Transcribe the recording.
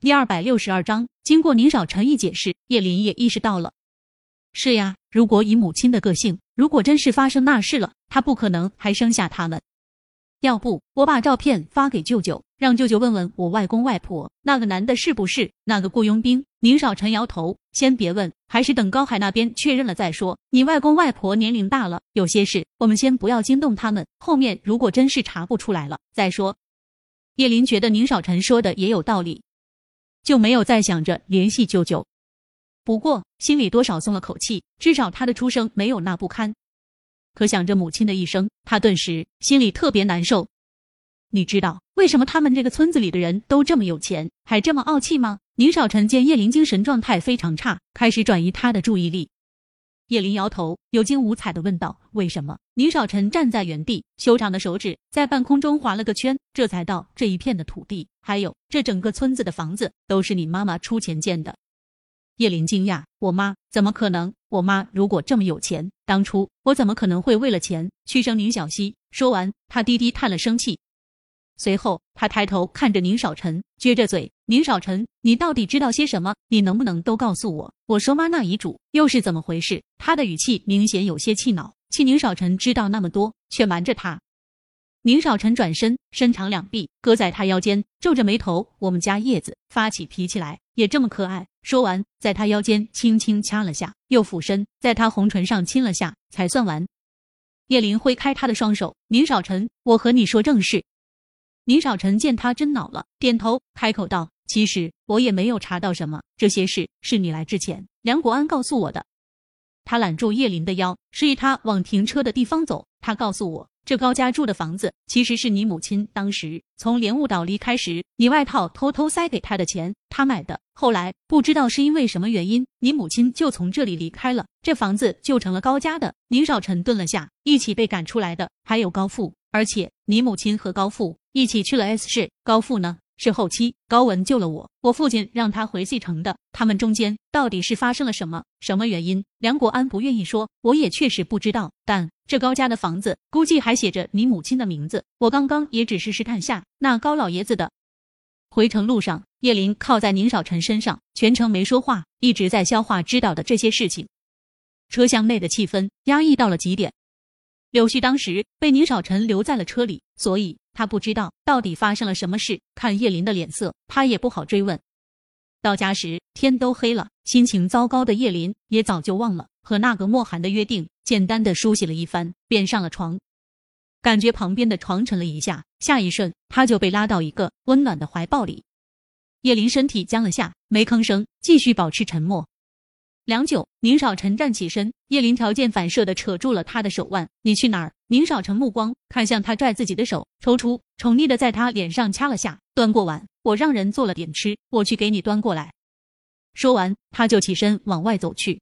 第二百六十二章，经过宁少臣一解释，叶林也意识到了。是呀，如果以母亲的个性，如果真是发生那事了，她不可能还生下他们。要不我把照片发给舅舅，让舅舅问问我外公外婆，那个男的是不是那个雇佣兵？宁少臣摇头，先别问，还是等高海那边确认了再说。你外公外婆年龄大了，有些事我们先不要惊动他们，后面如果真是查不出来了再说。叶林觉得宁少臣说的也有道理，就没有再想着联系舅舅。不过心里多少松了口气，至少他的出生没有那不堪。可想着母亲的一生，他顿时心里特别难受。你知道为什么他们这个村子里的人都这么有钱，还这么傲气吗？宁少臣见叶林精神状态非常差，开始转移他的注意力。叶林摇头，有惊无彩的问道：“为什么？”宁少臣站在原地，修长的手指在半空中划了个圈，这才道：“这一片的土地，还有这整个村子的房子，都是你妈妈出钱建的。”叶林惊讶：“我妈怎么可能？我妈如果这么有钱，当初我怎么可能会为了钱去生宁小溪？”说完，他低低叹了声气。随后，他抬头看着宁少臣，撅着嘴：“宁少臣，你到底知道些什么？你能不能都告诉我？我说妈那遗嘱又是怎么回事？”他的语气明显有些气恼，气宁少臣知道那么多，却瞒着他。宁少臣转身，伸长两臂搁在他腰间，皱着眉头：“我们家叶子发起脾气来也这么可爱。”说完，在他腰间轻轻掐了下，又俯身在他红唇上亲了下，才算完。叶林挥开他的双手：“宁少臣，我和你说正事。”宁少臣见他真恼了，点头开口道：“其实我也没有查到什么，这些事是你来之前梁国安告诉我的。”他揽住叶林的腰，示意他往停车的地方走。他告诉我。这高家住的房子其实是你母亲当时从莲雾岛离开时，你外套偷偷塞给他的钱，他买的。后来不知道是因为什么原因，你母亲就从这里离开了，这房子就成了高家的。宁少臣顿了下，一起被赶出来的还有高富，而且你母亲和高富一起去了 S 市，高富呢？是后期高文救了我，我父亲让他回 C 城的。他们中间到底是发生了什么？什么原因？梁国安不愿意说，我也确实不知道。但这高家的房子估计还写着你母亲的名字。我刚刚也只是试探下那高老爷子的。回程路上，叶林靠在宁少臣身上，全程没说话，一直在消化知道的这些事情。车厢内的气氛压抑到了极点。柳絮当时被宁少臣留在了车里，所以。他不知道到底发生了什么事，看叶林的脸色，他也不好追问。到家时天都黑了，心情糟糕的叶林也早就忘了和那个莫寒的约定，简单的梳洗了一番，便上了床。感觉旁边的床沉了一下，下一瞬他就被拉到一个温暖的怀抱里。叶林身体僵了下，没吭声，继续保持沉默。良久，宁少臣站起身，叶林条件反射的扯住了他的手腕：“你去哪儿？”宁少臣目光看向他拽自己的手，抽出，宠溺的在他脸上掐了下。端过碗，我让人做了点吃，我去给你端过来。说完，他就起身往外走去。